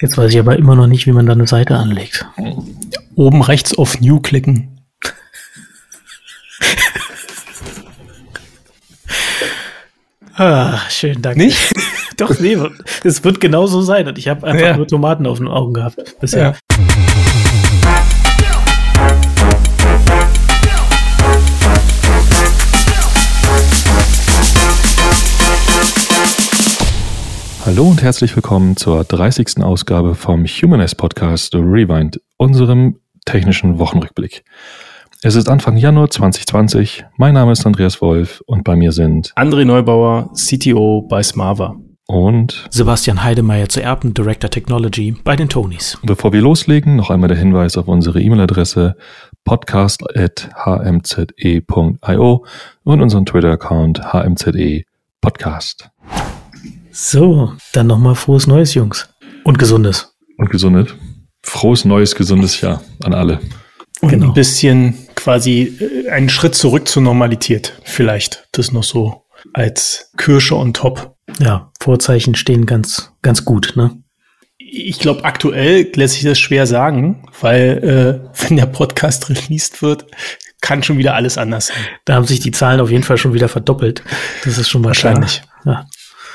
Jetzt weiß ich aber immer noch nicht, wie man da eine Seite anlegt. Oben rechts auf New klicken. ah, schön, danke. Nicht? Doch, nee, es wird genau so sein. Und ich habe einfach Ja. nur Tomaten auf den Augen gehabt bisher. Ja. Hallo und herzlich willkommen zur 30. Ausgabe vom Humanize Podcast Rewind, unserem technischen Wochenrückblick. Es ist Anfang Januar 2020. Mein Name ist Andreas Wolf und bei mir sind André Neubauer, CTO bei Smava. und Sebastian Heidemeyer zu Erben, Director Technology bei den Tonys. bevor wir loslegen, noch einmal der Hinweis auf unsere E-Mail-Adresse podcast.hmze.io und unseren Twitter-Account hmze podcast. So, dann nochmal frohes Neues, Jungs. Und gesundes. Und gesundet. Frohes, neues, gesundes Jahr an alle. Und Genau. ein bisschen quasi äh, einen Schritt zurück zur Normalität. Vielleicht das noch so als Kirsche on top. Ja, Vorzeichen stehen ganz, ganz gut, ne? Ich glaube, aktuell lässt sich das schwer sagen, weil äh, wenn der Podcast released wird, kann schon wieder alles anders sein. Da haben sich die Zahlen auf jeden Fall schon wieder verdoppelt. Das ist schon Wahrscheinlich. Klar. Ja.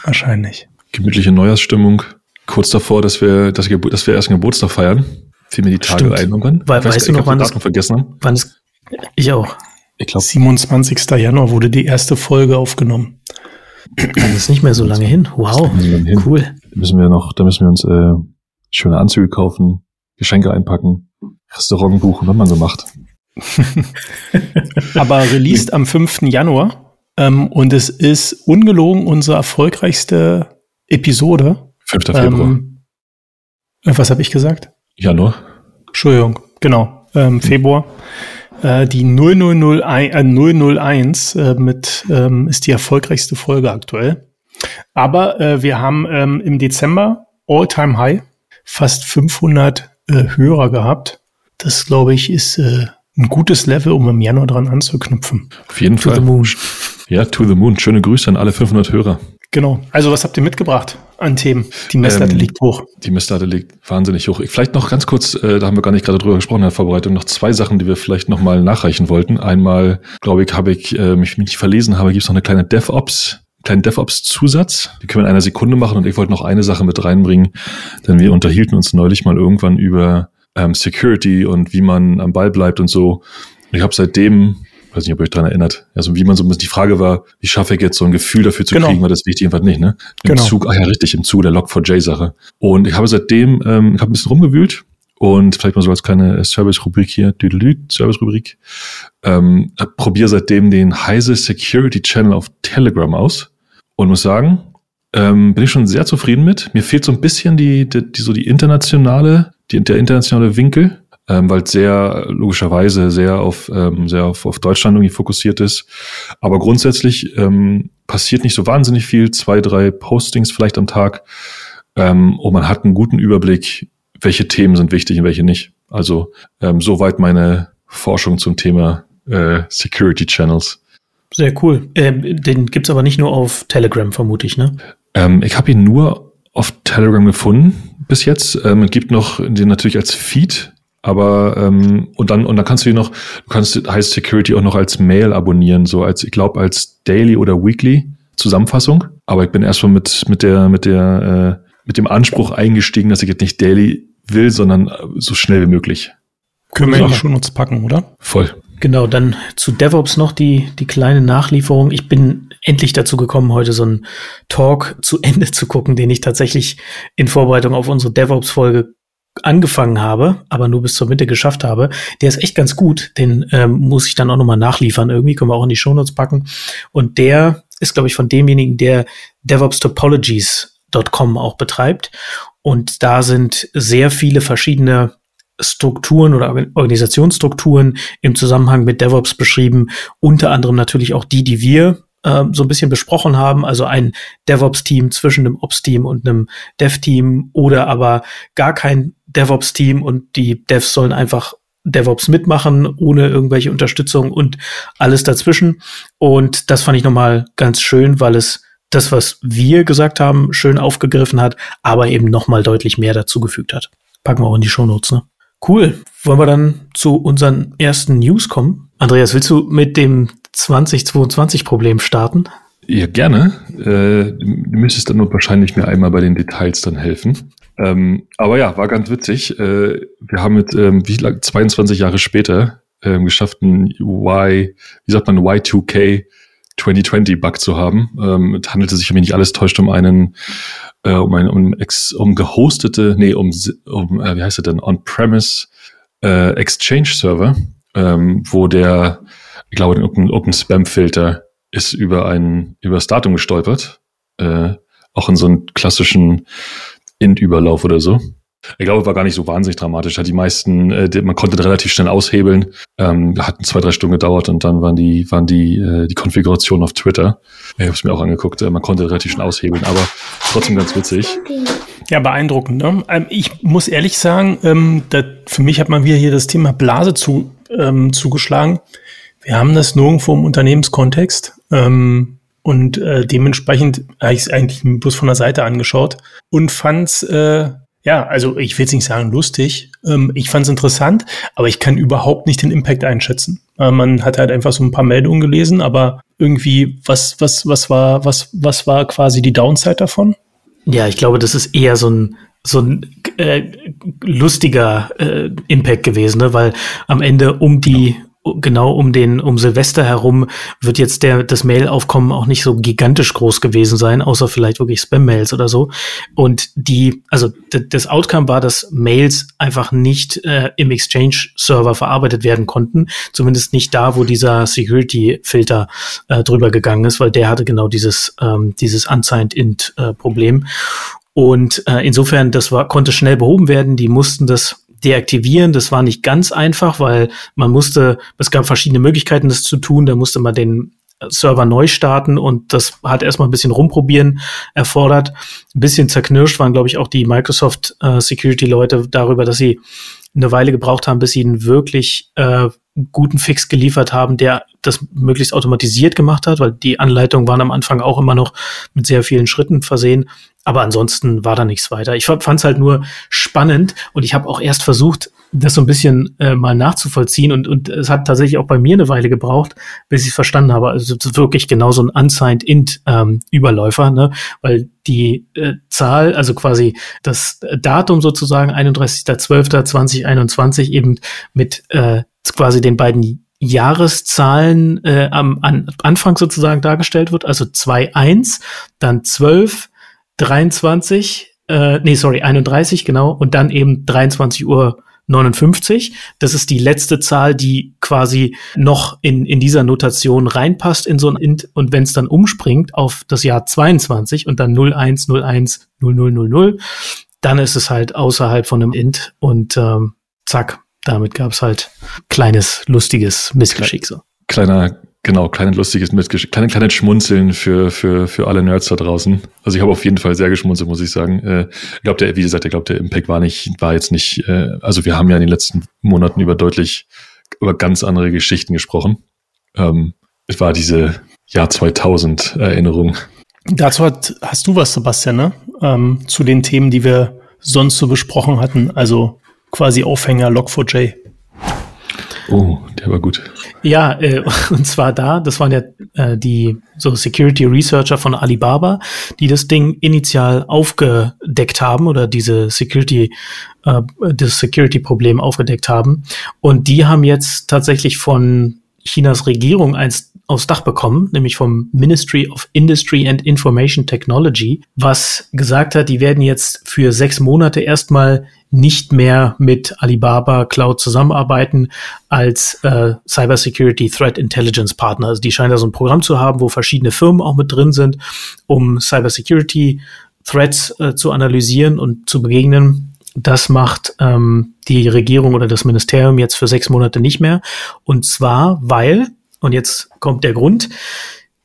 Wahrscheinlich. gemütliche Neujahrsstimmung. Kurz davor, dass wir, dass, wir- dass wir erst einen Geburtstag feiern. Fiel mir die Tage Stimmt. ein irgendwann. Weil- Ich weiß weißt du nicht, noch, wann das- vergessen haben? Wann ist, ich auch. Ich glaube, 27. Januar wurde die erste Folge aufgenommen. Das ist nicht mehr so lange hin. Wow. hin. Cool. da müssen wir noch, da müssen wir uns äh, schöne Anzüge kaufen, Geschenke einpacken, Restaurant buchen, was man so macht. Aber released am 5. Januar. Ähm, und es ist ungelogen unsere erfolgreichste Episode. 5. Februar. Ähm, äh, was habe ich gesagt? Januar. Entschuldigung, genau, ähm, Februar. Äh, die 0001, äh, 001 äh, mit, ähm, ist die erfolgreichste Folge aktuell. Aber äh, wir haben ähm, im Dezember All-Time High fast 500 äh, Hörer gehabt. Das, glaube ich, ist ein gutes Level, um im Januar dran anzuknüpfen. Auf jeden To Fall. Ja, to the moon. Schöne Grüße an alle 500 Hörer. Genau. Also, was habt ihr mitgebracht an Themen? Die Messlatte Ähm, liegt hoch. Die Messlatte liegt wahnsinnig hoch. Vielleicht noch ganz kurz, äh, da haben wir gar nicht gerade drüber gesprochen in der Vorbereitung, noch zwei Sachen, die wir vielleicht nochmal nachreichen wollten. Einmal, glaube ich, habe ich äh, mich nicht verlesen habe, gibt es noch eine kleine DevOps, kleinen DevOps-Zusatz. Die können wir in einer Sekunde machen und ich wollte noch eine Sache mit reinbringen, denn wir unterhielten uns neulich mal irgendwann über ähm, Security und wie man am Ball bleibt und so. Und ich habe seitdem, weiß nicht, ob ihr euch daran erinnert, also wie man so ein bisschen, die Frage war, wie schaffe ich jetzt so ein Gefühl dafür zu Genau. kriegen, weil das wichtig einfach nicht, ne? Im Genau. Zug, ach ja, richtig, im Zug der Log4j-Sache. Und ich habe seitdem, ähm, ich habe ein bisschen rumgewühlt und vielleicht mal so als kleine Service-Rubrik hier, Service-Rubrik, ähm, probiere seitdem den Heise Security Channel auf Telegram aus und muss sagen, ähm, bin ich schon sehr zufrieden mit. Mir fehlt so ein bisschen die, die, die so die internationale, die, der internationale Winkel, ähm, weil es sehr logischerweise sehr auf ähm, sehr auf, auf Deutschland irgendwie fokussiert ist. Aber grundsätzlich ähm, passiert nicht so wahnsinnig viel, zwei, drei Postings vielleicht am Tag, ähm, und man hat einen guten Überblick, welche Themen sind wichtig und welche nicht. Also ähm, soweit meine Forschung zum Thema äh, Security Channels. Sehr cool. Ähm, den gibt's aber nicht nur auf Telegram, vermute ich, ne? Ähm, ich habe ihn nur auf Telegram gefunden bis jetzt. Ähm, es gibt noch den natürlich als Feed, aber ähm, und dann und dann kannst du ihn noch, du kannst heißt Security auch noch als Mail abonnieren, so als ich glaube als Daily oder Weekly Zusammenfassung. Aber ich bin erstmal mit mit der mit der äh, mit dem Anspruch eingestiegen, dass ich jetzt nicht Daily will, sondern äh, so schnell wie möglich. Können wir in die Shownotes packen, oder? Voll. Genau, dann zu DevOps noch die, die kleine Nachlieferung. Ich bin endlich dazu gekommen, heute so einen Talk zu Ende zu gucken, den ich tatsächlich in Vorbereitung auf unsere DevOps-Folge angefangen habe, aber nur bis zur Mitte geschafft habe. Der ist echt ganz gut. Den ähm, muss ich dann auch nochmal nachliefern. Irgendwie können wir auch in die Shownotes packen. Und der ist, glaube ich, von demjenigen, der DevOps-Topologies.com auch betreibt. Und da sind sehr viele verschiedene Strukturen oder Organ- Organisationsstrukturen im Zusammenhang mit DevOps beschrieben. Unter anderem natürlich auch die, die wir äh, so ein bisschen besprochen haben. Also ein DevOps-Team zwischen einem Ops-Team und einem Dev-Team oder aber gar kein DevOps-Team und die Devs sollen einfach DevOps mitmachen, ohne irgendwelche Unterstützung und alles dazwischen. Und das fand ich nochmal ganz schön, weil es das, was wir gesagt haben, schön aufgegriffen hat, aber eben nochmal deutlich mehr dazugefügt hat. Packen wir auch in die Shownotes, ne? Cool. Wollen wir dann zu unseren ersten News kommen? Andreas, willst du mit dem 2022-Problem starten? Ja, gerne. Äh, du müsstest dann nur wahrscheinlich mir einmal bei den Details dann helfen. Ähm, aber ja, war ganz witzig. Äh, wir haben mit, ähm, wie lang, 22 Jahre später ähm, geschafft, ein Y, wie sagt man, Y2K 2020-Bug zu haben. Ähm, es handelte sich, wenn mich nicht alles täuscht, um einen, äh, um einen, um, ex, um gehostete, nee, um, um äh, wie heißt es denn, On-Premise äh, Exchange-Server, ähm, wo der, ich glaube, irgendein, irgendein Spam-Filter ist über ein, über das Datum gestolpert. Äh, auch in so einen klassischen Int-Überlauf oder so. Ich glaube, war gar nicht so wahnsinnig dramatisch. Hat die meisten, äh, man konnte relativ schnell aushebeln. Ähm, hat zwei, drei Stunden gedauert und dann waren die, waren die, äh, die Konfiguration auf Twitter. Ich habe es mir auch angeguckt. Äh, man konnte relativ schnell aushebeln, aber trotzdem ganz witzig. Ja, beeindruckend. Ne? Ähm, ich muss ehrlich sagen, ähm, da, für mich hat man wieder hier das Thema Blase zu, ähm, zugeschlagen. Wir haben das nirgendwo im Unternehmenskontext. Ähm, und äh, dementsprechend habe ich es eigentlich bloß von der Seite angeschaut und fand es äh, ja, also ich will jetzt nicht sagen lustig. Ähm, ich fand es interessant, aber ich kann überhaupt nicht den Impact einschätzen. Äh, man hat halt einfach so ein paar Meldungen gelesen, aber irgendwie, was, was, was war, was, was war quasi die Downside davon? Ja, ich glaube, das ist eher so ein so ein äh, lustiger äh, Impact gewesen, ne? weil am Ende um die genau um den, um Silvester herum wird jetzt der, das Mail-Aufkommen auch nicht so gigantisch groß gewesen sein, außer vielleicht wirklich Spam-Mails oder so. Und die, also das Outcome war, dass Mails einfach nicht äh, im Exchange-Server verarbeitet werden konnten. Zumindest nicht da, wo dieser Security-Filter äh, drüber gegangen ist, weil der hatte genau dieses, ähm, dieses Unsigned-Int-Problem. Äh, und äh, insofern, das war, konnte schnell behoben werden. Die mussten das deaktivieren. Das war nicht ganz einfach, weil man musste, es gab verschiedene Möglichkeiten, das zu tun. Da musste man den Server neu starten und das hat erstmal ein bisschen rumprobieren erfordert. Ein bisschen zerknirscht waren, glaube ich, auch die Microsoft äh, Security-Leute darüber, dass sie eine Weile gebraucht haben, bis sie einen wirklich äh, guten Fix geliefert haben, der das möglichst automatisiert gemacht hat, weil die Anleitungen waren am Anfang auch immer noch mit sehr vielen Schritten versehen. Aber ansonsten war da nichts weiter. Ich fand es halt nur spannend und ich habe auch erst versucht, das so ein bisschen äh, mal nachzuvollziehen und, und es hat tatsächlich auch bei mir eine Weile gebraucht, bis ich verstanden habe. Also wirklich genau so ein unsigned int ähm, Überläufer, ne? weil die äh, Zahl, also quasi das Datum sozusagen 31.12.2021 eben mit äh, quasi den beiden Jahreszahlen äh, am an, Anfang sozusagen dargestellt wird, also 2.1, dann 12, 23, äh, nee, sorry, 31, genau, und dann eben 23 Uhr 59. Das ist die letzte Zahl, die quasi noch in, in dieser Notation reinpasst in so ein Int. Und wenn es dann umspringt auf das Jahr 22 und dann 01, 01, 0000, dann ist es halt außerhalb von einem Int und ähm, zack, damit gab es halt kleines, lustiges Missgeschick. So. Kleiner Genau, kleines lustiges Mitgesch kleine, kleine Schmunzeln für, für, für alle Nerds da draußen. Also ich habe auf jeden Fall sehr geschmunzelt, muss ich sagen. Äh, ich glaube, der, wie gesagt, ich glaube, der Impact war nicht, war jetzt nicht, äh, also wir haben ja in den letzten Monaten über deutlich, über ganz andere Geschichten gesprochen. Ähm, es war diese Jahr 2000 Erinnerung. Dazu hat, hast du was, Sebastian, ne? Ähm, zu den Themen, die wir sonst so besprochen hatten. Also quasi Aufhänger Log4j. Oh, der war gut. Ja, äh, und zwar da, das waren ja äh, die so Security Researcher von Alibaba, die das Ding initial aufgedeckt haben oder diese Security, äh, das Security-Problem aufgedeckt haben. Und die haben jetzt tatsächlich von Chinas Regierung eins aufs Dach bekommen, nämlich vom Ministry of Industry and Information Technology, was gesagt hat, die werden jetzt für sechs Monate erstmal nicht mehr mit Alibaba Cloud zusammenarbeiten als äh, Cybersecurity Threat Intelligence Partner. Also die scheinen da so ein Programm zu haben, wo verschiedene Firmen auch mit drin sind, um Cybersecurity Threats äh, zu analysieren und zu begegnen. Das macht ähm, die Regierung oder das Ministerium jetzt für sechs Monate nicht mehr. Und zwar, weil, und jetzt kommt der Grund,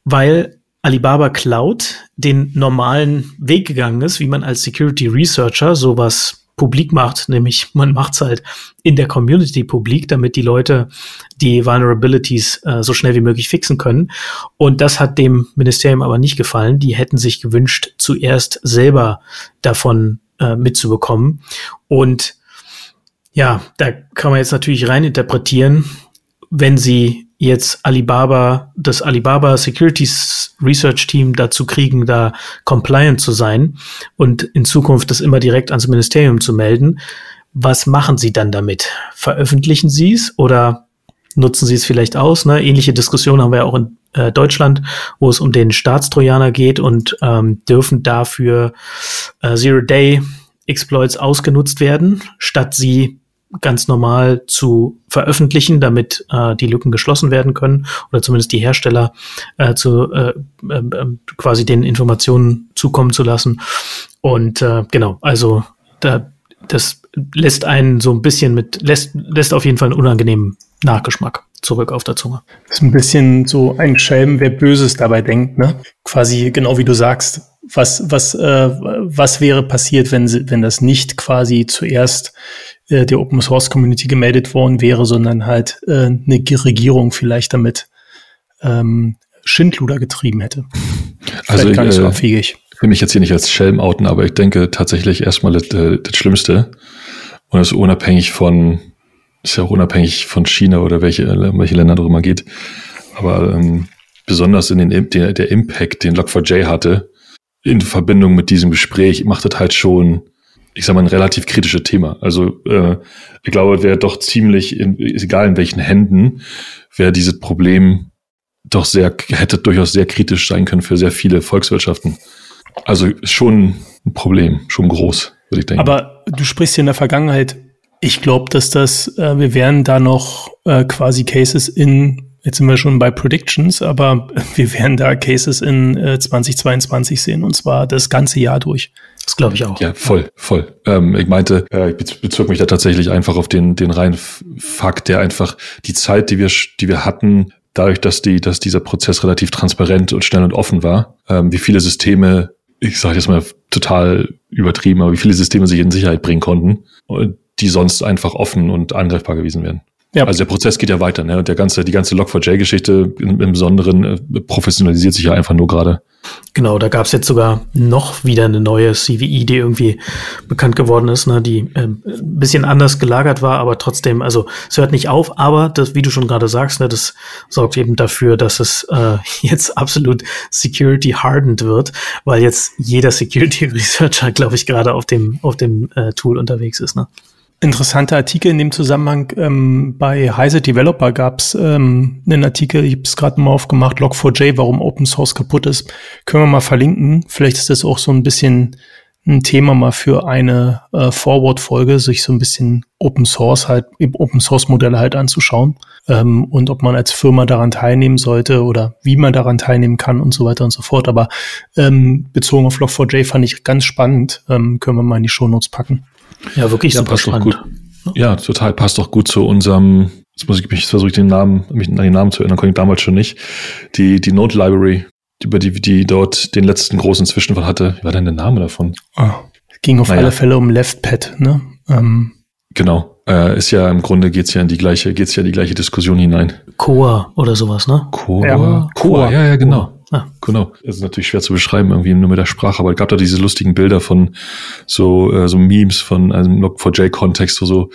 weil Alibaba Cloud den normalen Weg gegangen ist, wie man als Security Researcher sowas publik macht, nämlich man macht's halt in der Community publik, damit die Leute die Vulnerabilities äh, so schnell wie möglich fixen können. Und das hat dem Ministerium aber nicht gefallen. Die hätten sich gewünscht, zuerst selber davon äh, mitzubekommen. Und ja, da kann man jetzt natürlich reininterpretieren, wenn sie jetzt Alibaba, das Alibaba Securities Research Team dazu kriegen, da compliant zu sein und in Zukunft das immer direkt ans Ministerium zu melden. Was machen sie dann damit? Veröffentlichen sie es oder nutzen sie es vielleicht aus? Ne? Ähnliche Diskussionen haben wir ja auch in äh, Deutschland, wo es um den Staatstrojaner geht und ähm, dürfen dafür äh, Zero-Day-Exploits ausgenutzt werden, statt sie ganz normal zu veröffentlichen, damit äh, die Lücken geschlossen werden können oder zumindest die Hersteller äh, zu äh, äh, quasi den Informationen zukommen zu lassen. Und äh, genau, also da, das lässt einen so ein bisschen mit, lässt, lässt auf jeden Fall einen unangenehmen Nachgeschmack zurück auf der Zunge. Das ist ein bisschen so ein Schelm, wer Böses dabei denkt, ne? Quasi genau wie du sagst. Was, was, äh, was wäre passiert, wenn, wenn das nicht quasi zuerst äh, der Open Source Community gemeldet worden wäre, sondern halt äh, eine Regierung vielleicht damit ähm, Schindluder getrieben hätte. Vielleicht also gar nicht so äh, abfähig. Ich will mich jetzt hier nicht als Schelm outen, aber ich denke tatsächlich erstmal das, äh, das Schlimmste. Und das ist unabhängig von, ist ja auch unabhängig von China oder welche, welche Länder darüber geht. Aber ähm, besonders in den der, der Impact, den Log4j hatte, in Verbindung mit diesem Gespräch, macht das halt schon ich sag mal, ein relativ kritisches Thema. Also äh, ich glaube, wäre doch ziemlich, in, egal in welchen Händen, wäre dieses Problem doch sehr, hätte durchaus sehr kritisch sein können für sehr viele Volkswirtschaften. Also schon ein Problem, schon groß, würde ich denken. Aber du sprichst hier in der Vergangenheit. Ich glaube, dass das, äh, wir werden da noch äh, quasi Cases in Jetzt sind wir schon bei Predictions, aber wir werden da Cases in äh, 2022 sehen und zwar das ganze Jahr durch. Das glaube ich auch. Ja, voll, voll. Ähm, ich meinte, äh, ich bezog mich da tatsächlich einfach auf den, den reinen Fakt, der einfach die Zeit, die wir, die wir hatten, dadurch, dass die, dass dieser Prozess relativ transparent und schnell und offen war, ähm, wie viele Systeme, ich sage jetzt mal total übertrieben, aber wie viele Systeme sich in Sicherheit bringen konnten, die sonst einfach offen und angreifbar gewesen wären. Ja. Also der Prozess geht ja weiter, ne? Und der ganze, die ganze Log4j-Geschichte im, im Besonderen äh, professionalisiert sich ja einfach nur gerade. Genau, da gab es jetzt sogar noch wieder eine neue CVI, die irgendwie bekannt geworden ist, ne, die äh, ein bisschen anders gelagert war, aber trotzdem, also es hört nicht auf, aber das, wie du schon gerade sagst, ne, das sorgt eben dafür, dass es äh, jetzt absolut security hardened wird, weil jetzt jeder Security Researcher, glaube ich, gerade auf dem auf dem äh, Tool unterwegs ist. Ne? Interessanter Artikel in dem Zusammenhang. Ähm, bei Heise Developer gab es ähm, einen Artikel, ich habe es gerade mal aufgemacht, Log4j, warum Open Source kaputt ist. Können wir mal verlinken. Vielleicht ist das auch so ein bisschen ein Thema mal für eine äh, Forward-Folge, sich so ein bisschen Open Source halt, Open Source Modelle halt anzuschauen ähm, und ob man als Firma daran teilnehmen sollte oder wie man daran teilnehmen kann und so weiter und so fort. Aber ähm, bezogen auf Log4j fand ich ganz spannend. Ähm, können wir mal in die Show Notes packen. Ja, wirklich ja, super passt spannend. Gut. Ja, total. Passt auch gut zu unserem, jetzt muss ich mich versuche den Namen, mich an den Namen zu erinnern, konnte ich damals schon nicht. Die, die Node Library, über die, die dort den letzten großen Zwischenfall hatte. Wie war denn der Name davon? Ah, ging auf naja. alle Fälle um LeftPad, ne? Ähm. Genau. Äh, ist ja im Grunde geht's ja in die Ah. Genau. Das ist natürlich schwer zu beschreiben, irgendwie nur mit der Sprache, aber es gab da diese lustigen Bilder von so, äh, so Memes von einem Log4j-Kontext, wo so,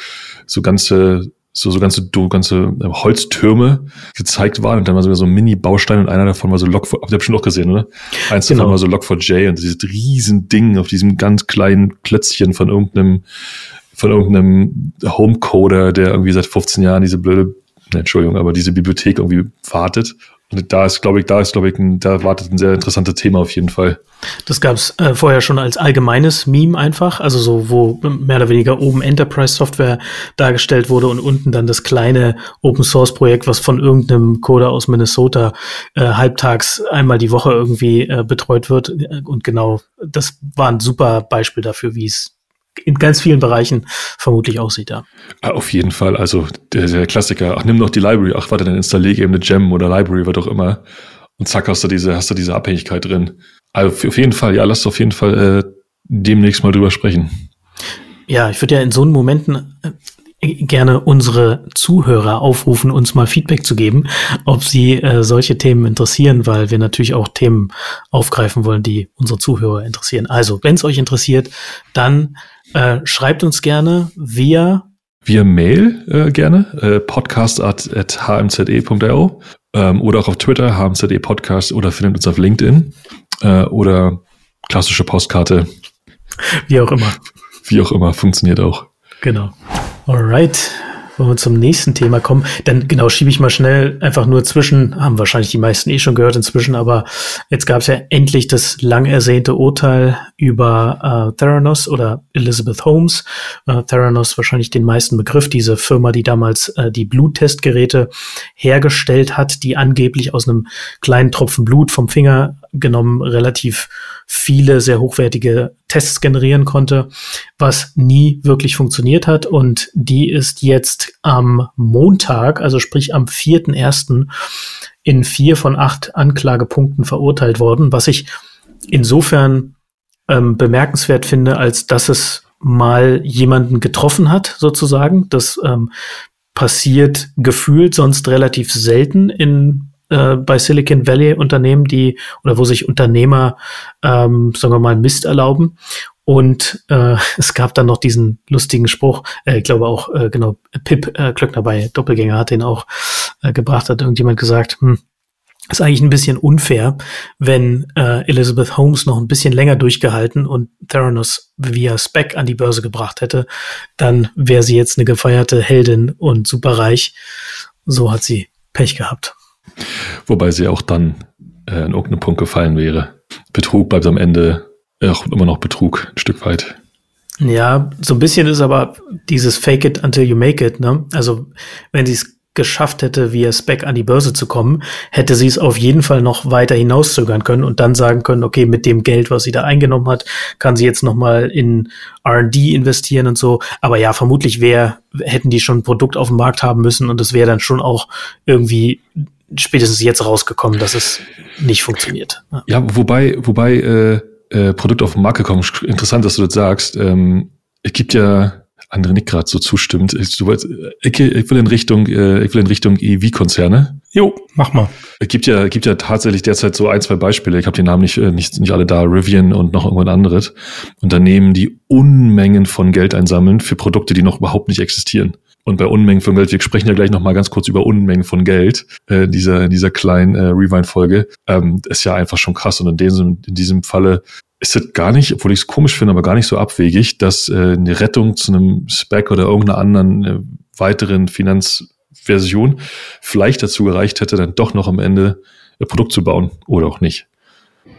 so ganze so, so ganze, ganze äh, Holztürme gezeigt waren und dann war sogar so ein Mini-Baustein und einer davon war so Log 4 habt ihr bestimmt auch gesehen, oder? Eins genau. davon war so Log4j und dieses riesen Ding auf diesem ganz kleinen Klötzchen von irgendeinem, von irgendeinem Homecoder, der irgendwie seit 15 Jahren diese blöde, ne, Entschuldigung, aber diese Bibliothek irgendwie wartet da ist, glaube ich, da ist, glaube ich, ein, da wartet ein sehr interessantes Thema auf jeden Fall. Das gab es äh, vorher schon als allgemeines Meme einfach, also so, wo mehr oder weniger oben Enterprise Software dargestellt wurde und unten dann das kleine Open Source Projekt, was von irgendeinem Coder aus Minnesota äh, halbtags einmal die Woche irgendwie äh, betreut wird. Und genau, das war ein super Beispiel dafür, wie es in ganz vielen Bereichen vermutlich aussieht, ja. Ah, auf jeden Fall. Also der, der Klassiker, ach, nimm doch die Library, ach, warte, dann installiere eben eine Gem oder Library, was auch immer. Und zack, hast du diese, hast du diese Abhängigkeit drin. Also auf jeden Fall, ja, lass auf jeden Fall äh, demnächst mal drüber sprechen. Ja, ich würde ja in so einen Momenten äh, gerne unsere Zuhörer aufrufen, uns mal Feedback zu geben, ob sie äh, solche Themen interessieren, weil wir natürlich auch Themen aufgreifen wollen, die unsere Zuhörer interessieren. Also, wenn es euch interessiert, dann äh, schreibt uns gerne via via Mail äh, gerne, äh, podcast at, at hmze.io ähm, oder auch auf Twitter, hmze podcast oder findet uns auf LinkedIn äh, oder klassische Postkarte. Wie auch immer. Wie auch immer, funktioniert auch. Genau. Alright. Wollen wir zum nächsten Thema kommen? Dann genau schiebe ich mal schnell einfach nur zwischen, haben wahrscheinlich die meisten eh schon gehört inzwischen, aber jetzt gab es ja endlich das lang ersehnte Urteil über äh, Theranos oder Elizabeth Holmes. Äh, Theranos wahrscheinlich den meisten Begriff, diese Firma, die damals äh, die Bluttestgeräte hergestellt hat, die angeblich aus einem kleinen Tropfen Blut vom Finger genommen relativ viele sehr hochwertige Tests generieren konnte, was nie wirklich funktioniert hat. Und die ist jetzt am Montag, also sprich am 4.1. in vier von acht Anklagepunkten verurteilt worden, was ich insofern ähm, bemerkenswert finde, als dass es mal jemanden getroffen hat, sozusagen. Das ähm, passiert gefühlt sonst relativ selten in äh, bei Silicon Valley Unternehmen, die oder wo sich Unternehmer, ähm, sagen wir mal, Mist erlauben. Und äh, es gab dann noch diesen lustigen Spruch, äh, ich glaube auch, äh, genau, Pip äh, Klöckner bei Doppelgänger hat den auch äh, gebracht, hat irgendjemand gesagt, hm, ist eigentlich ein bisschen unfair, wenn äh, Elizabeth Holmes noch ein bisschen länger durchgehalten und Theranos via Spec an die Börse gebracht hätte, dann wäre sie jetzt eine gefeierte Heldin und superreich. So hat sie Pech gehabt. Wobei sie auch dann äh, in irgendeinem Punkt gefallen wäre. Betrug bleibt am Ende auch immer noch Betrug, ein Stück weit. Ja, so ein bisschen ist aber dieses Fake it until you make it, ne? Also, wenn sie es geschafft hätte, via Spec an die Börse zu kommen, hätte sie es auf jeden Fall noch weiter hinauszögern können und dann sagen können, okay, mit dem Geld, was sie da eingenommen hat, kann sie jetzt noch mal in R&D investieren und so. Aber ja, vermutlich wäre, hätten die schon ein Produkt auf dem Markt haben müssen und es wäre dann schon auch irgendwie spätestens jetzt rausgekommen, dass es nicht funktioniert. Ja, ja wobei, wobei äh, äh, Produkt auf den Markt gekommen, interessant, dass du das sagst. Ähm, es gibt ja andere nicht gerade so zustimmt. Ich, ich, ich, will in Richtung, äh, ich will in Richtung EV-Konzerne. Jo, mach mal. Es gibt ja, gibt ja tatsächlich derzeit so ein, zwei Beispiele. Ich habe die Namen nicht, äh, nicht, nicht alle da. Rivian und noch irgendwann anderes. Unternehmen, die Unmengen von Geld einsammeln für Produkte, die noch überhaupt nicht existieren. Und bei Unmengen von Geld, wir sprechen ja gleich nochmal ganz kurz über Unmengen von Geld, äh, dieser, in dieser kleinen äh, Rewind-Folge, ähm, ist ja einfach schon krass. Und in diesem, in diesem Falle ist es gar nicht, obwohl ich es komisch finde, aber gar nicht so abwegig, dass äh, eine Rettung zu einem Spec oder irgendeiner anderen äh, weiteren Finanzversion vielleicht dazu gereicht hätte, dann doch noch am Ende ein Produkt zu bauen oder auch nicht.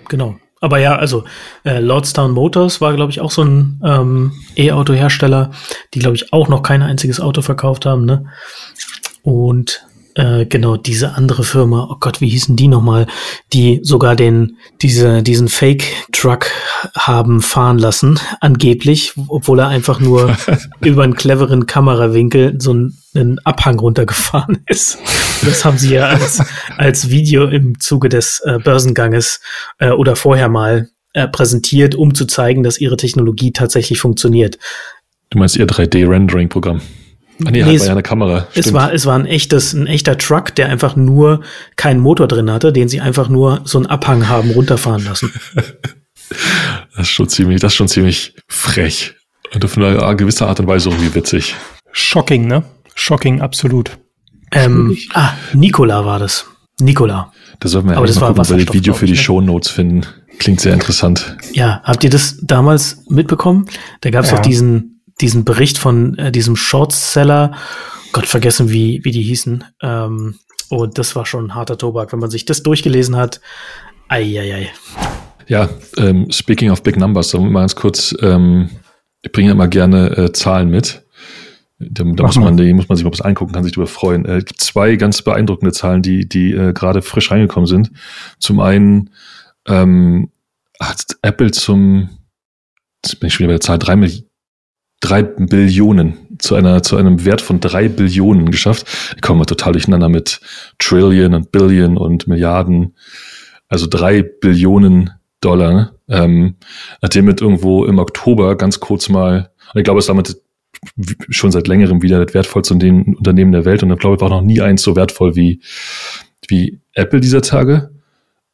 Genau. Aber ja, also äh, Lordstown Motors war, glaube ich, auch so ein ähm, E-Auto-Hersteller, die, glaube ich, auch noch kein einziges Auto verkauft haben. Ne? Und äh, genau diese andere Firma, oh Gott, wie hießen die nochmal, die sogar den, diese, diesen Fake-Truck haben fahren lassen, angeblich, obwohl er einfach nur über einen cleveren Kamerawinkel so einen, einen Abhang runtergefahren ist. Das haben sie ja als, als Video im Zuge des äh, Börsenganges äh, oder vorher mal äh, präsentiert, um zu zeigen, dass ihre Technologie tatsächlich funktioniert. Du meinst ihr 3D-Rendering-Programm? Ah, nee, nee es, war ja eine Kamera. Es war, es war ein echtes, ein echter Truck, der einfach nur keinen Motor drin hatte, den sie einfach nur so einen Abhang haben runterfahren lassen. das ist schon ziemlich, das ist schon ziemlich frech. Und auf eine gewisse Art und Weise irgendwie witzig. Shocking, ne? Shocking, absolut. Ähm, ah, Nikola war das. Nikola. Da sollten wir ja das mal gucken, weil das Video für die ne? Show Notes finden. Klingt sehr interessant. Ja, habt ihr das damals mitbekommen? Da gab es ja. auch diesen, diesen Bericht von äh, diesem Shortseller, Gott vergessen, wie, wie die hießen. Ähm, und das war schon ein harter Tobak, wenn man sich das durchgelesen hat. Eieiei. Ja, ähm, speaking of big numbers, so mal ganz kurz, ähm, ich bringe immer gerne äh, Zahlen mit. Da, da muss man, die muss man sich mal was angucken, kann sich darüber freuen. Äh, es gibt zwei ganz beeindruckende Zahlen, die, die äh, gerade frisch reingekommen sind. Zum einen ähm, hat Apple zum, jetzt bin ich schon wieder bei der Zahl, drei, drei Billionen zu einer zu einem Wert von drei Billionen geschafft. Kommen wir total durcheinander mit Trillion und Billion und Milliarden. Also drei Billionen Dollar. Ne? Ähm, nachdem mit irgendwo im Oktober ganz kurz mal ich glaube, es ist damit schon seit längerem wieder das wertvollste Unternehmen der Welt. Und ich glaube, es war noch nie eins so wertvoll wie, wie Apple dieser Tage.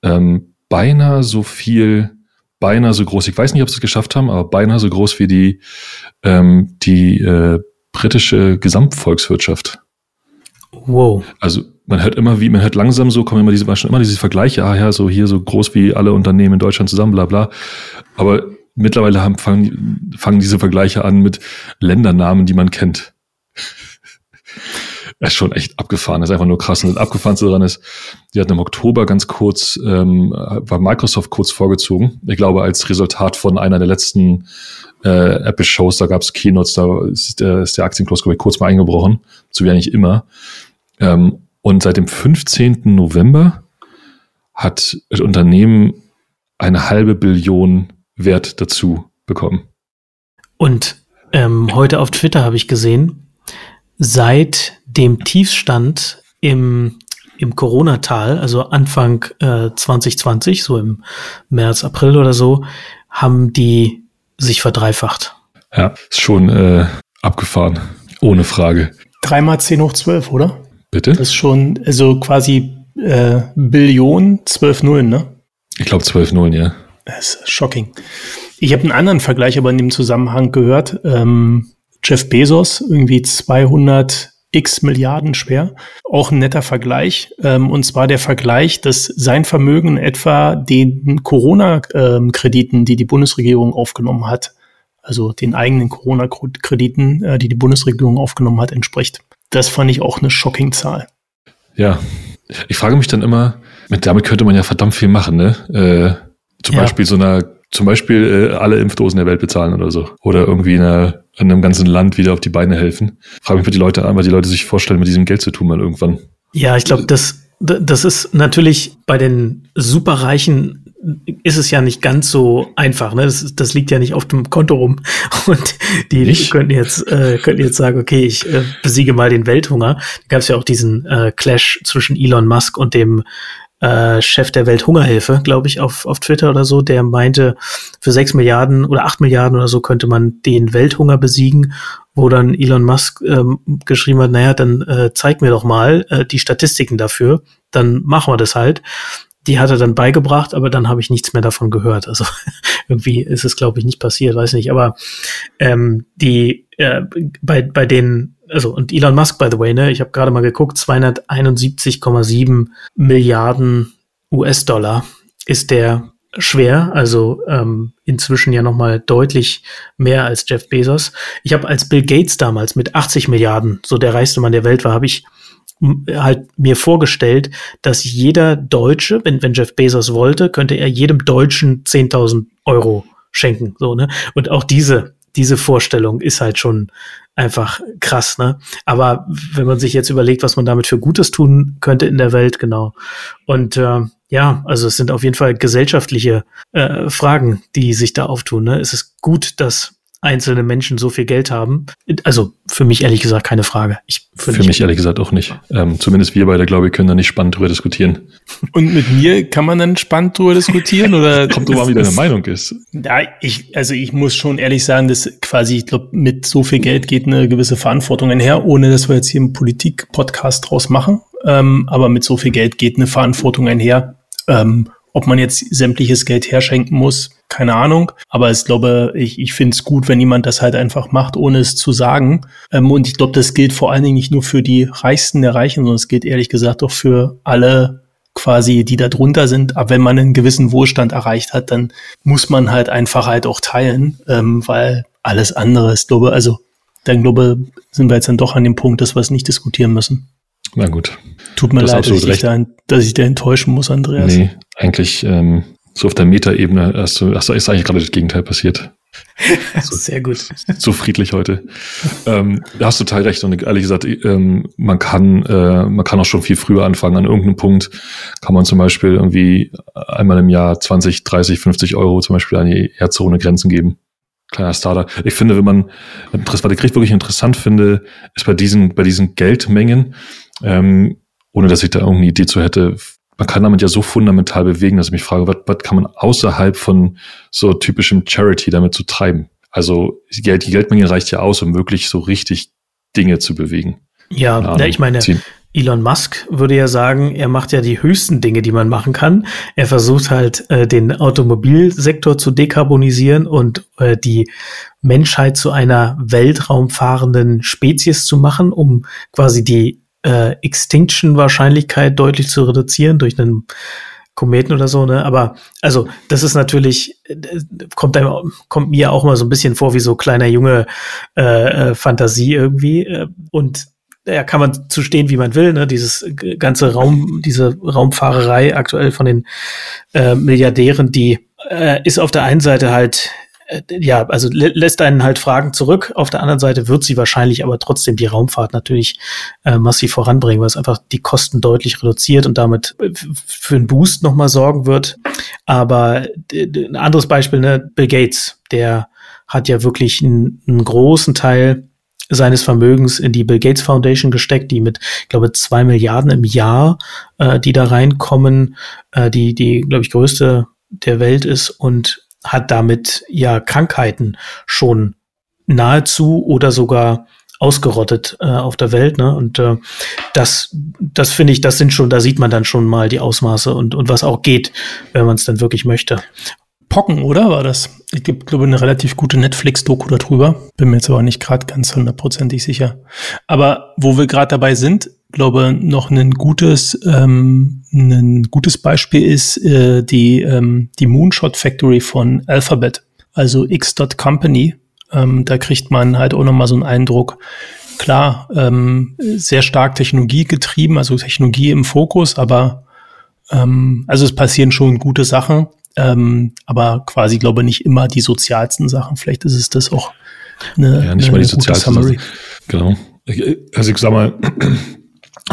Ähm, beinahe so viel, beinahe so groß. Ich weiß nicht, ob sie es geschafft haben, aber beinahe so groß wie die, ähm, die äh, britische Gesamtvolkswirtschaft. Wow. Also man hört immer wie, man hört langsam so, kommen immer diese, schon immer diese Vergleiche, ah ja, so hier so groß wie alle Unternehmen in Deutschland zusammen, bla bla. Aber mittlerweile haben, fangen, fangen diese Vergleiche an mit Ländernamen, die man kennt. Das ist schon echt abgefahren. Das ist einfach nur krass. Und das Abgefahrenste daran ist, die hatten im Oktober ganz kurz, ähm, war Microsoft kurz vorgezogen. Ich glaube, als Resultat von einer der letzten äh, Apple-Shows, da gab es Keynotes, da ist der, ist der Aktienkurs, glaube ich, kurz mal eingebrochen. So wie eigentlich immer. Ähm, und seit dem 15. November hat das Unternehmen eine halbe Billion Wert dazu bekommen. Und ähm, heute auf Twitter habe ich gesehen, seit dem Tiefstand im, im Corona-Tal, also Anfang äh, 2020, so im März, April oder so, haben die sich verdreifacht. Ja, ist schon äh, abgefahren, ohne Frage. Dreimal 10 hoch 12, oder? Bitte? Das ist schon, also quasi äh, Billion, 12 Nullen, ne? Ich glaube 12 Nullen, ja. Das ist shocking. Ich habe einen anderen Vergleich aber in dem Zusammenhang gehört. Ähm, Jeff Bezos, irgendwie 200 x Milliarden schwer. Auch ein netter Vergleich. Ähm, und zwar der Vergleich, dass sein Vermögen etwa den Corona-Krediten, die die Bundesregierung aufgenommen hat, also den eigenen Corona-Krediten, äh, die die Bundesregierung aufgenommen hat, entspricht. Das fand ich auch eine shocking Zahl. Ja, ich frage mich dann immer, mit damit könnte man ja verdammt viel machen, ne? Äh, zum ja. Beispiel so einer, zum Beispiel äh, alle Impfdosen der Welt bezahlen oder so. Oder irgendwie in, einer, in einem ganzen Land wieder auf die Beine helfen. Frage mich, was die Leute an, weil die Leute sich vorstellen, mit diesem Geld zu tun mal irgendwann. Ja, ich glaube, das, das ist natürlich bei den Superreichen ist es ja nicht ganz so einfach. Ne? Das, das liegt ja nicht auf dem Konto rum. Und die nicht? könnten jetzt, äh, könnten jetzt sagen, okay, ich äh, besiege mal den Welthunger. Da gab es ja auch diesen äh, Clash zwischen Elon Musk und dem äh, Chef der Welthungerhilfe, glaube ich, auf, auf Twitter oder so, der meinte, für sechs Milliarden oder acht Milliarden oder so könnte man den Welthunger besiegen, wo dann Elon Musk ähm, geschrieben hat, naja, dann äh, zeig mir doch mal äh, die Statistiken dafür, dann machen wir das halt. Die hat er dann beigebracht, aber dann habe ich nichts mehr davon gehört. Also irgendwie ist es, glaube ich, nicht passiert, weiß nicht. Aber ähm, die äh, bei, bei den also und Elon Musk, by the way, ne, ich habe gerade mal geguckt, 271,7 Milliarden US-Dollar ist der schwer, also ähm, inzwischen ja nochmal deutlich mehr als Jeff Bezos. Ich habe als Bill Gates damals mit 80 Milliarden, so der reichste Mann der Welt war, habe ich halt mir vorgestellt, dass jeder Deutsche, wenn, wenn Jeff Bezos wollte, könnte er jedem Deutschen 10.000 Euro schenken, so, ne? Und auch diese, diese Vorstellung ist halt schon einfach krass, ne? Aber wenn man sich jetzt überlegt, was man damit für Gutes tun könnte in der Welt, genau. Und äh, ja, also es sind auf jeden Fall gesellschaftliche äh, Fragen, die sich da auftun. Ne? Es ist gut, dass einzelne Menschen so viel Geld haben. Also für mich ehrlich gesagt keine Frage. Ich, für mich, mich ehrlich gesagt auch nicht. Ähm, zumindest wir beide, glaube ich, können da nicht spannend drüber diskutieren. Und mit mir kann man dann spannend drüber diskutieren oder? Kommt drüber, wie deine Meinung ist. Ja, ich, also ich muss schon ehrlich sagen, dass quasi, ich glaube, mit so viel Geld geht eine gewisse Verantwortung einher, ohne dass wir jetzt hier einen Politik-Podcast draus machen. Ähm, aber mit so viel Geld geht eine Verantwortung einher. Ähm, ob man jetzt sämtliches Geld herschenken muss, keine Ahnung. Aber ich glaube, ich, ich finde es gut, wenn jemand das halt einfach macht, ohne es zu sagen. Ähm, und ich glaube, das gilt vor allen Dingen nicht nur für die Reichsten der Reichen, sondern es gilt ehrlich gesagt auch für alle quasi, die da drunter sind. Aber wenn man einen gewissen Wohlstand erreicht hat, dann muss man halt einfach halt auch teilen, ähm, weil alles andere ist, glaube also dann glaube sind wir jetzt dann doch an dem Punkt, dass wir es nicht diskutieren müssen. Na gut. Tut mir leid, dass ich, da, dass ich da enttäuschen muss, Andreas. Nee, eigentlich ähm, so auf der Metaebene hast du, hast du ist eigentlich gerade das Gegenteil passiert. So, Sehr gut. So friedlich heute. ähm, da hast du total recht. Und ehrlich gesagt, ähm, man kann, äh, man kann auch schon viel früher anfangen. An irgendeinem Punkt kann man zum Beispiel irgendwie einmal im Jahr 20, 30, 50 Euro zum Beispiel an die Erdzone Grenzen geben. Kleiner Starter. Ich finde, wenn man, was ich wirklich interessant finde, ist bei diesen, bei diesen Geldmengen, ähm, ohne dass ich da irgendeine Idee zu hätte, man kann damit ja so fundamental bewegen, dass ich mich frage, was, was kann man außerhalb von so typischem Charity damit zu so treiben? Also die, Geld, die Geldmenge reicht ja aus, um wirklich so richtig Dinge zu bewegen. Ja, ja ich meine, ziehen. Elon Musk würde ja sagen, er macht ja die höchsten Dinge, die man machen kann. Er versucht halt, äh, den Automobilsektor zu dekarbonisieren und äh, die Menschheit zu einer weltraumfahrenden Spezies zu machen, um quasi die äh, Extinction-Wahrscheinlichkeit deutlich zu reduzieren durch einen Kometen oder so, ne? Aber also das ist natürlich äh, kommt einem, kommt mir auch mal so ein bisschen vor wie so kleiner Junge äh, äh, Fantasie irgendwie äh, und ja, kann man zu stehen, wie man will, ne? Dieses ganze Raum, diese Raumfahrerei aktuell von den äh, Milliardären, die äh, ist auf der einen Seite halt ja, also lä lässt einen halt Fragen zurück. Auf der anderen Seite wird sie wahrscheinlich aber trotzdem die Raumfahrt natürlich äh, massiv voranbringen, weil es einfach die Kosten deutlich reduziert und damit äh, für einen Boost nochmal sorgen wird. Aber ein anderes Beispiel, ne, Bill Gates, der hat ja wirklich einen, großen Teil seines Vermögens in die Bill Gates Foundation gesteckt, die mit, glaube, zwei Milliarden im Jahr, äh, die da reinkommen, äh, die, die, glaube ich, größte der Welt ist und hat damit ja Krankheiten schon nahezu oder sogar ausgerottet äh, auf der Welt. Ne? Und äh, das, das finde ich, das sind schon, da sieht man dann schon mal die Ausmaße und, und was auch geht, wenn man es dann wirklich möchte. Pocken, oder war das? Gibt, glaube ich, eine relativ gute Netflix-Doku darüber. Bin mir jetzt aber nicht gerade ganz hundertprozentig sicher. Aber wo wir gerade dabei sind, glaube noch ein gutes, ähm, ein gutes Beispiel ist äh, die, ähm, die Moonshot Factory von Alphabet, also X.Company. Ähm, da kriegt man halt auch nochmal so einen Eindruck. Klar, ähm, sehr stark technologiegetrieben, also Technologie im Fokus, aber ähm, also es passieren schon gute Sachen ähm, aber quasi, glaube nicht immer die sozialsten Sachen. Vielleicht ist es das auch eine, ja, nicht eine, mal die sozialsten Summary. Genau. Also ich sag mal,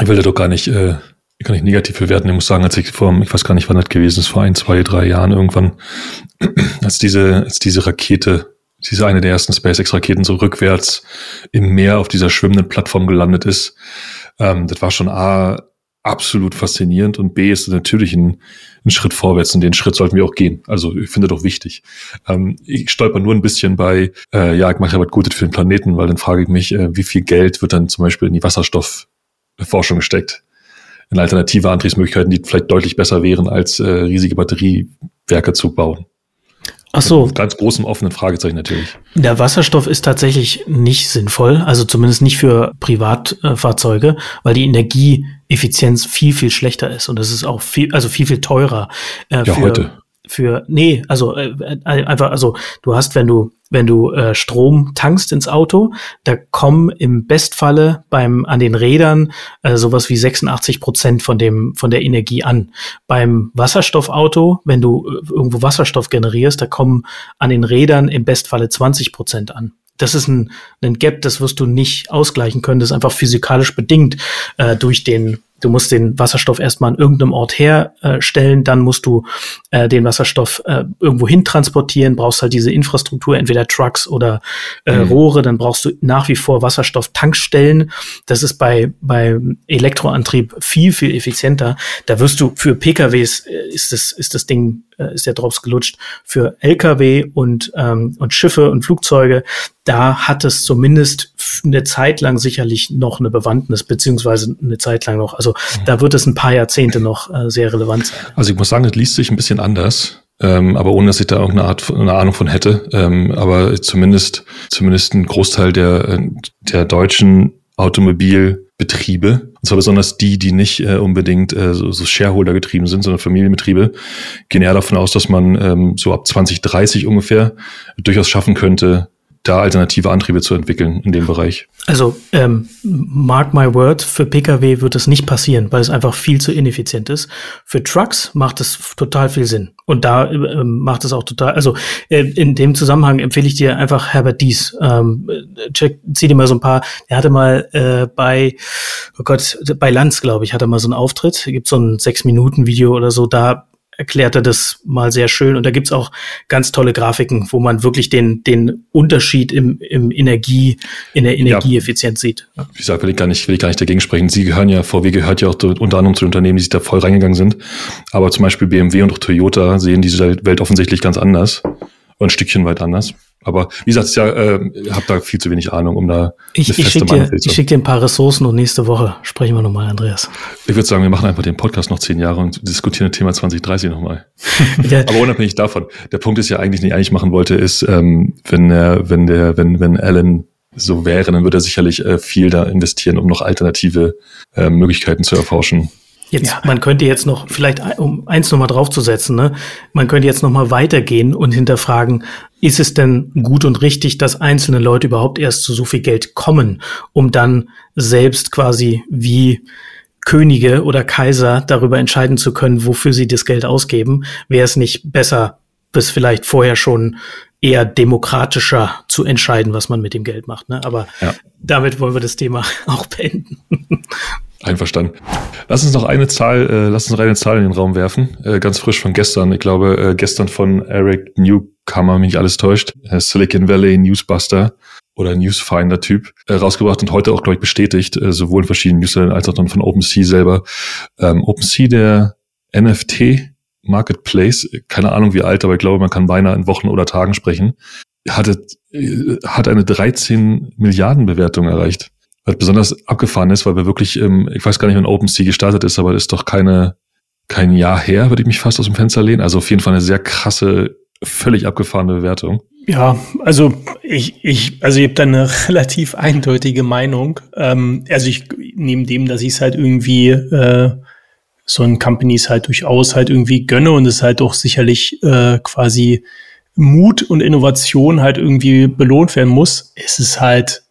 ich will da doch gar nicht, äh, kann ich negativ bewerten. Ich muss sagen, als ich vor, ich weiß gar nicht, wann das gewesen ist, vor ein, zwei, drei Jahren irgendwann, als diese, als diese Rakete, diese eine der ersten SpaceX-Raketen so rückwärts im Meer auf dieser schwimmenden Plattform gelandet ist, ähm, das war schon A, absolut faszinierend und B ist natürlich ein, ein Schritt vorwärts und den Schritt sollten wir auch gehen. Also ich finde doch wichtig. Ähm, ich stolper nur ein bisschen bei, äh, ja, ich mache ja was Gutes für den Planeten, weil dann frage ich mich, äh, wie viel Geld wird dann zum Beispiel in die Wasserstoffforschung gesteckt? In alternative Antriebsmöglichkeiten, die vielleicht deutlich besser wären, als äh, riesige Batteriewerke zu bauen. Ach so. Mit ganz großem offenen Fragezeichen natürlich. Der Wasserstoff ist tatsächlich nicht sinnvoll, also zumindest nicht für Privatfahrzeuge, weil die Energieeffizienz viel, viel schlechter ist und es ist auch viel, also viel, viel teurer. Äh, ja, für, heute für nee, also äh, äh, einfach also du hast wenn du wenn du äh, Strom tankst ins Auto, da kommen im Bestfalle beim an den Rädern äh, sowas wie 86 Prozent von dem von der Energie an. Beim Wasserstoffauto, wenn du äh, irgendwo Wasserstoff generierst, da kommen an den Rädern im Bestfalle 20 Prozent an das ist ein, ein Gap, das wirst du nicht ausgleichen können. Das ist einfach physikalisch bedingt äh, durch den Du musst den Wasserstoff erstmal an irgendeinem Ort herstellen, dann musst du äh, den Wasserstoff äh, irgendwo hin transportieren, brauchst halt diese Infrastruktur, entweder Trucks oder äh, mhm. Rohre, dann brauchst du nach wie vor Wasserstofftankstellen. Das ist bei, bei Elektroantrieb viel, viel effizienter. Da wirst du für PKWs äh, ist das, ist das Ding äh, ist der Drops gelutscht. Für Lkw und, ähm, und Schiffe und Flugzeuge, da hat es zumindest eine Zeit lang sicherlich noch eine Bewandtnis, beziehungsweise eine Zeit lang noch. Also mhm. da wird es ein paar Jahrzehnte noch äh, sehr relevant sein. Also ich muss sagen, es liest sich ein bisschen anders. Ähm, aber ohne dass ich da irgendeine Art von, eine Ahnung von hätte. Ähm, aber zumindest, zumindest ein Großteil der, der deutschen Automobilbetriebe, und zwar besonders die, die nicht äh, unbedingt äh, so, so Shareholder getrieben sind, sondern Familienbetriebe, gehen eher davon aus, dass man ähm, so ab 2030 ungefähr durchaus schaffen könnte, da alternative Antriebe zu entwickeln in dem Bereich. Also, ähm, mark my word, für Pkw wird es nicht passieren, weil es einfach viel zu ineffizient ist. Für Trucks macht es total viel Sinn. Und da äh, macht es auch total, also äh, in dem Zusammenhang empfehle ich dir einfach Herbert Dies. Ähm, check, zieh dir mal so ein paar, er hatte mal äh, bei, oh Gott, bei Lanz, glaube ich, hat er mal so einen Auftritt. Gibt so ein Sechs-Minuten-Video oder so, da erklärt er das mal sehr schön. Und da gibt's auch ganz tolle Grafiken, wo man wirklich den, den Unterschied im, im Energie, in der Energieeffizienz ja. sieht. Wie gesagt, will ich gar nicht, will ich gar nicht dagegen sprechen. Sie gehören ja, VW gehört ja auch unter anderem zu den Unternehmen, die sich da voll reingegangen sind. Aber zum Beispiel BMW und auch Toyota sehen diese Welt offensichtlich ganz anders. Und ein Stückchen weit anders. Aber wie gesagt, ich ja, äh, habe da viel zu wenig Ahnung, um da ich, ich schicke dir, ich schick dir ein paar Ressourcen und nächste Woche sprechen wir nochmal, Andreas. Ich würde sagen, wir machen einfach den Podcast noch zehn Jahre und diskutieren das Thema 2030 nochmal. ja. Aber unabhängig davon, der Punkt ist ja eigentlich, den ich eigentlich machen wollte, ist, ähm, wenn er, wenn der, wenn, wenn Alan so wäre, dann würde er sicherlich äh, viel da investieren, um noch alternative äh, Möglichkeiten zu erforschen. Jetzt, ja. man könnte jetzt noch, vielleicht um eins nochmal draufzusetzen, ne, man könnte jetzt nochmal weitergehen und hinterfragen, ist es denn gut und richtig, dass einzelne Leute überhaupt erst zu so viel Geld kommen, um dann selbst quasi wie Könige oder Kaiser darüber entscheiden zu können, wofür sie das Geld ausgeben? Wäre es nicht besser, bis vielleicht vorher schon eher demokratischer zu entscheiden, was man mit dem Geld macht. Ne? Aber ja. damit wollen wir das Thema auch beenden. Einverstanden. Lass uns noch eine Zahl, äh, lass uns noch eine Zahl in den Raum werfen, äh, ganz frisch von gestern. Ich glaube, äh, gestern von Eric Newcomer, mich alles täuscht, äh, Silicon Valley Newsbuster oder Newsfinder-Typ, äh, rausgebracht und heute auch, glaube ich, bestätigt, äh, sowohl in verschiedenen Newslettern als auch dann von OpenSea selber. Ähm, OpenSea, der NFT Marketplace, keine Ahnung wie alt, aber ich glaube, man kann beinahe in Wochen oder Tagen sprechen, hatte, äh, hat eine 13 Milliarden Bewertung erreicht. Was besonders abgefahren ist, weil wir wirklich, ähm, ich weiß gar nicht, wann OpenSea gestartet ist, aber das ist doch keine, kein Jahr her, würde ich mich fast aus dem Fenster lehnen. Also auf jeden Fall eine sehr krasse, völlig abgefahrene Bewertung. Ja, also ich, ich, also ich habe da eine relativ eindeutige Meinung. Ähm, also ich nehme dem, dass ich es halt irgendwie äh, so ein Companies halt durchaus halt irgendwie gönne und es halt auch sicherlich äh, quasi Mut und Innovation halt irgendwie belohnt werden muss, ist es halt,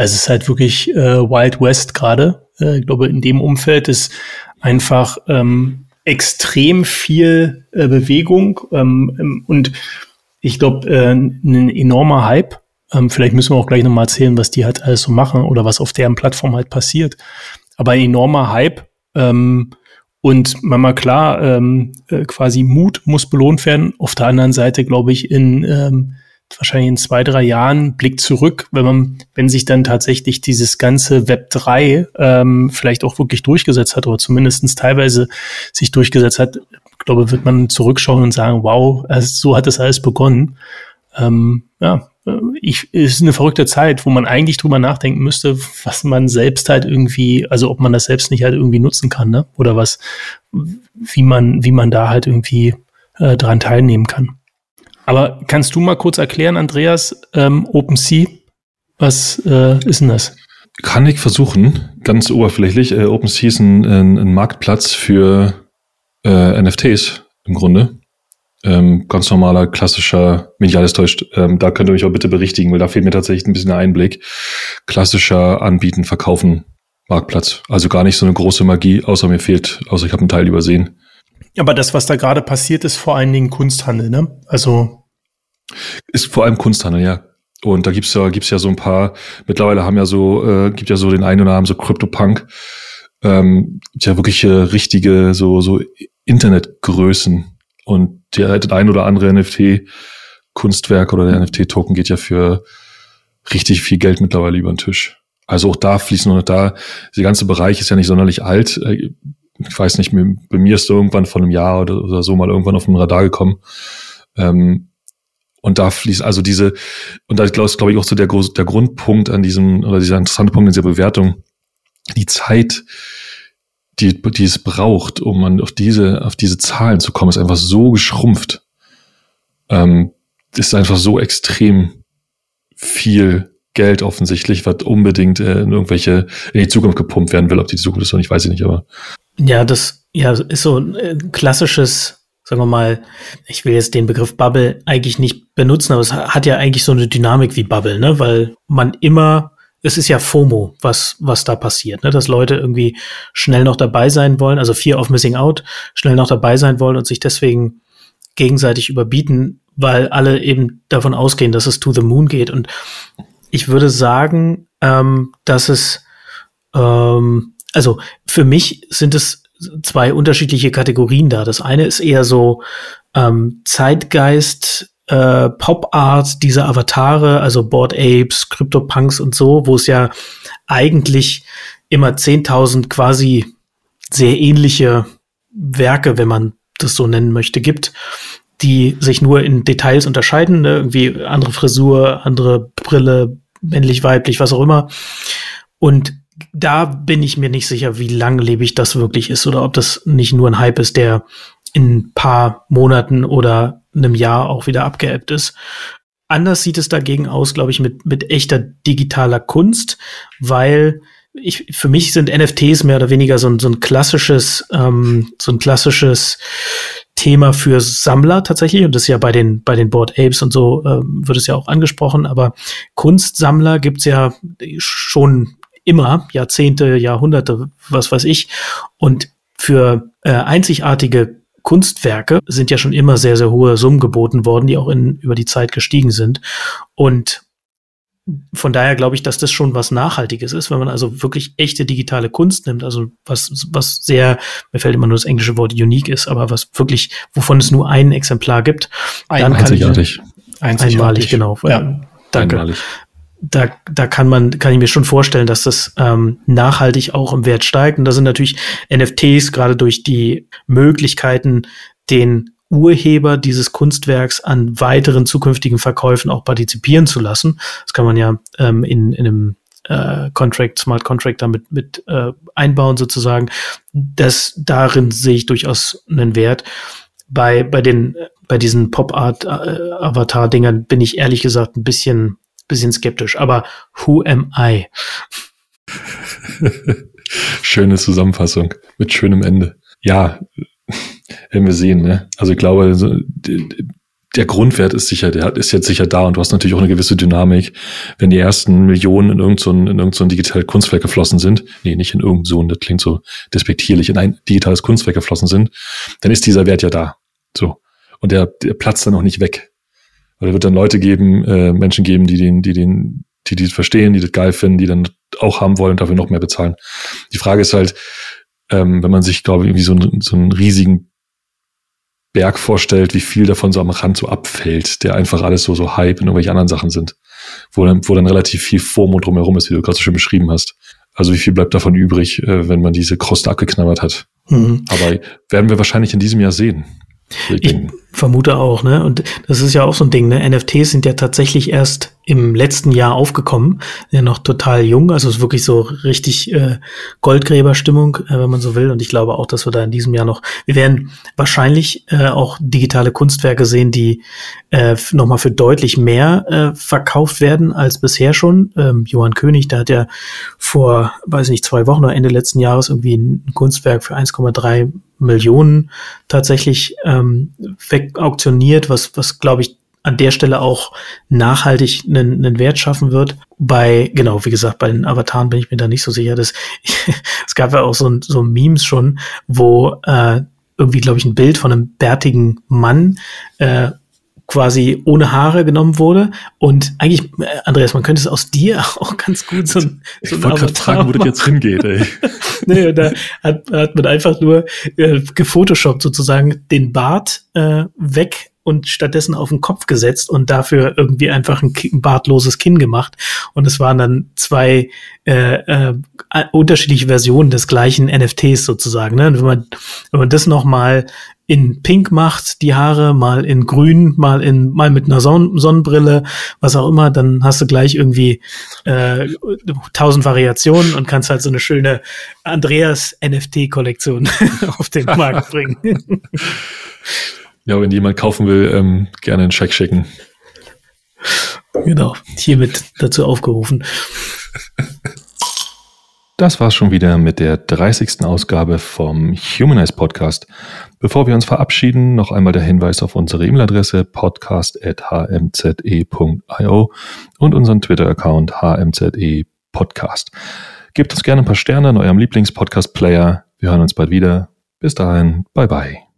also es ist halt wirklich äh, Wild West gerade. Äh, ich glaube, in dem Umfeld ist einfach ähm, extrem viel äh, Bewegung ähm, ähm und ich glaube, äh, ein enormer Hype. Ähm, vielleicht müssen wir auch gleich nochmal erzählen, was die halt alles so machen oder was auf deren Plattform halt passiert. Aber ein enormer Hype. Ähm, und manchmal klar, ähm, äh, quasi Mut muss belohnt werden. Auf der anderen Seite, glaube ich, in ähm, wahrscheinlich in zwei, drei Jahren Blick zurück, wenn man, wenn sich dann tatsächlich dieses ganze Web 3 ähm, vielleicht auch wirklich durchgesetzt hat oder zumindestens teilweise sich durchgesetzt hat, glaube, wird man zurückschauen und sagen, wow, so hat das alles begonnen. Ähm, ja, ich, es ist eine verrückte Zeit, wo man eigentlich drüber nachdenken müsste, was man selbst halt irgendwie, also ob man das selbst nicht halt irgendwie nutzen kann, ne? Oder was, wie man, wie man da halt irgendwie äh, dran teilnehmen kann. Aber kannst du mal kurz erklären, Andreas, ähm, OpenSea, was äh, ist denn das? Kann ich versuchen, ganz oberflächlich. Äh, OpenSea ist ein, ein, ein Marktplatz für äh, NFTs im Grunde. Ähm, ganz normaler, klassischer, wenn ich alles täuscht, ähm, da könnt ihr mich auch bitte berichtigen, weil da fehlt mir tatsächlich ein bisschen der Einblick. Klassischer Anbieten, Verkaufen, Marktplatz. Also gar nicht so eine große Magie, außer mir fehlt, außer ich habe einen Teil übersehen. Aber das, was da gerade passiert, ist vor allen Dingen Kunsthandel, ne? Also. Ist vor allem Kunsthandel, ja. Und da gibt's ja, gibt's ja so ein paar, mittlerweile haben ja so, äh, gibt ja so den einen oder anderen so CryptoPunk, ähm, ja wirklich äh, richtige, so, so Internetgrößen, und der, das ein oder andere NFT-Kunstwerk oder der NFT-Token geht ja für richtig viel Geld mittlerweile über den Tisch. Also auch da fließen und da, der ganze Bereich ist ja nicht sonderlich alt. Ich weiß nicht, bei mir ist so irgendwann vor einem Jahr oder, oder so mal irgendwann auf den Radar gekommen. Ähm, und da fließt also diese, und da glaube glaub ich auch so der, der Grundpunkt an diesem, oder dieser interessante Punkt in dieser Bewertung, die Zeit, die, die es braucht, um man auf diese, auf diese Zahlen zu kommen, ist einfach so geschrumpft. Ähm, ist einfach so extrem viel Geld offensichtlich, was unbedingt äh, in irgendwelche in die Zukunft gepumpt werden will. Ob die Zukunft ist oder nicht, weiß ich nicht, aber. Ja, das ja, ist so ein äh, klassisches, sagen wir mal, ich will jetzt den Begriff Bubble eigentlich nicht benutzen, aber es hat ja eigentlich so eine Dynamik wie Bubble, ne? Weil man immer es ist ja FOMO, was, was da passiert, ne? dass Leute irgendwie schnell noch dabei sein wollen, also Fear of Missing Out, schnell noch dabei sein wollen und sich deswegen gegenseitig überbieten, weil alle eben davon ausgehen, dass es to the moon geht. Und ich würde sagen, ähm, dass es, ähm, also für mich sind es zwei unterschiedliche Kategorien da. Das eine ist eher so ähm, Zeitgeist äh, Pop-Art dieser Avatare, also Board Apes, CryptoPunks und so, wo es ja eigentlich immer 10.000 quasi sehr ähnliche Werke, wenn man das so nennen möchte, gibt, die sich nur in Details unterscheiden, ne? irgendwie andere Frisur, andere Brille, männlich, weiblich, was auch immer. Und da bin ich mir nicht sicher, wie langlebig das wirklich ist oder ob das nicht nur ein Hype ist, der in ein paar Monaten oder einem Jahr auch wieder abgeebbt ist. Anders sieht es dagegen aus, glaube ich, mit, mit echter digitaler Kunst, weil ich, für mich sind NFTs mehr oder weniger so ein, so ein klassisches, ähm, so ein klassisches Thema für Sammler tatsächlich. Und das ist ja bei den, bei den Board Apes und so ähm, wird es ja auch angesprochen. Aber Kunstsammler gibt's ja schon immer, Jahrzehnte, Jahrhunderte, was weiß ich. Und für äh, einzigartige Kunstwerke sind ja schon immer sehr, sehr hohe Summen geboten worden, die auch in, über die Zeit gestiegen sind. Und von daher glaube ich, dass das schon was Nachhaltiges ist, wenn man also wirklich echte digitale Kunst nimmt, also was, was sehr, mir fällt immer nur das englische Wort unique ist, aber was wirklich, wovon es nur ein Exemplar gibt, dann einzigartig. ich, einzigartig. Einmalig, genau. Ja, danke. Einmalig da, da kann man, kann ich mir schon vorstellen, dass das ähm, nachhaltig auch im Wert steigt. Und da sind natürlich NFTs gerade durch die Möglichkeiten, den Urheber dieses Kunstwerks an weiteren zukünftigen Verkäufen auch partizipieren zu lassen. Das kann man ja ähm, in, in einem äh, Contract, Smart Contract damit mit äh, einbauen sozusagen. Das darin sehe ich durchaus einen Wert. Bei, bei den, bei diesen Pop-Art-Avatar-Dingern äh, bin ich ehrlich gesagt ein bisschen bisschen skeptisch, aber who am I? Schöne Zusammenfassung mit schönem Ende. Ja, werden wir sehen. Ne? Also ich glaube, der Grundwert ist sicher, der ist jetzt sicher da und du hast natürlich auch eine gewisse Dynamik. Wenn die ersten Millionen in irgendein, in irgend so ein digitales Kunstwerk geflossen sind, nee, nicht in irgend so, das klingt so despektierlich, in ein digitales Kunstwerk geflossen sind, dann ist dieser Wert ja da. So. Und der, der platzt dann auch nicht weg. Weil er wird dann Leute geben, äh, Menschen geben, die den, die den, die die verstehen, die das geil finden, die dann auch haben wollen und dafür noch mehr bezahlen. Die Frage ist halt, ähm, wenn man sich, glaube ich, irgendwie so, einen, so einen riesigen Berg vorstellt, wie viel davon so am Rand so abfällt, der einfach alles so, so Hype in irgendwelche anderen Sachen sind, wo dann, wo dann relativ viel FOMO drumherum ist, wie du gerade so schön beschrieben hast. Also wie viel bleibt davon übrig, äh, wenn man diese Kruste abgeknabbert hat? Mhm. Aber werden wir wahrscheinlich in diesem Jahr sehen. Ich vermute auch, ne? Und das ist ja auch so ein Ding, ne? NFTs sind ja tatsächlich erst im letzten Jahr aufgekommen, ja noch total jung, also es ist wirklich so richtig äh, Goldgräberstimmung, äh, wenn man so will. Und ich glaube auch, dass wir da in diesem Jahr noch, wir werden wahrscheinlich äh, auch digitale Kunstwerke sehen, die äh, nochmal für deutlich mehr äh, verkauft werden als bisher schon. Ähm, Johann König, der hat ja vor, weiß nicht, zwei Wochen oder Ende letzten Jahres irgendwie ein Kunstwerk für 1,3 Millionen tatsächlich ähm, wegauktioniert, was, was glaube ich an der Stelle auch nachhaltig einen, einen Wert schaffen wird. Bei, genau, wie gesagt, bei den Avataren bin ich mir da nicht so sicher. Dass, es gab ja auch so, so Memes schon, wo äh, irgendwie, glaube ich, ein Bild von einem bärtigen Mann äh, quasi ohne Haare genommen wurde. Und eigentlich, äh, Andreas, man könnte es aus dir auch ganz gut so ein so Ich wollte gerade fragen, wo das jetzt hingeht, ey. nee, da hat, hat man einfach nur äh, gefotoshoppt sozusagen den Bart äh, weg und stattdessen auf den Kopf gesetzt und dafür irgendwie einfach ein, bartloses Kinn gemacht. Und es waren dann zwei äh, äh, unterschiedliche Versionen des gleichen NFTs sozusagen. Ne? Und wenn man, wenn man das nochmal in Pink macht, die Haare, mal in Grün, mal in mal mit einer Son Sonnenbrille, was auch immer, dann hast du gleich irgendwie äh, tausend Variationen und kannst halt so eine schöne Andreas NFT-Kollektion auf den Markt bringen. Ja, wenn jemand kaufen will, ähm, gerne einen Scheck schicken. Genau, hiermit dazu aufgerufen. Das war's schon wieder mit der 30. Ausgabe vom Humanize Podcast. Bevor wir uns verabschieden, noch einmal der Hinweis auf unsere E-Mail-Adresse podcast.hmze.io und unseren Twitter-Account hmze podcast. Gebt uns gerne ein paar Sterne in eurem Lieblings-Podcast-Player. Wir hören uns bald wieder. Bis dahin, bye bye.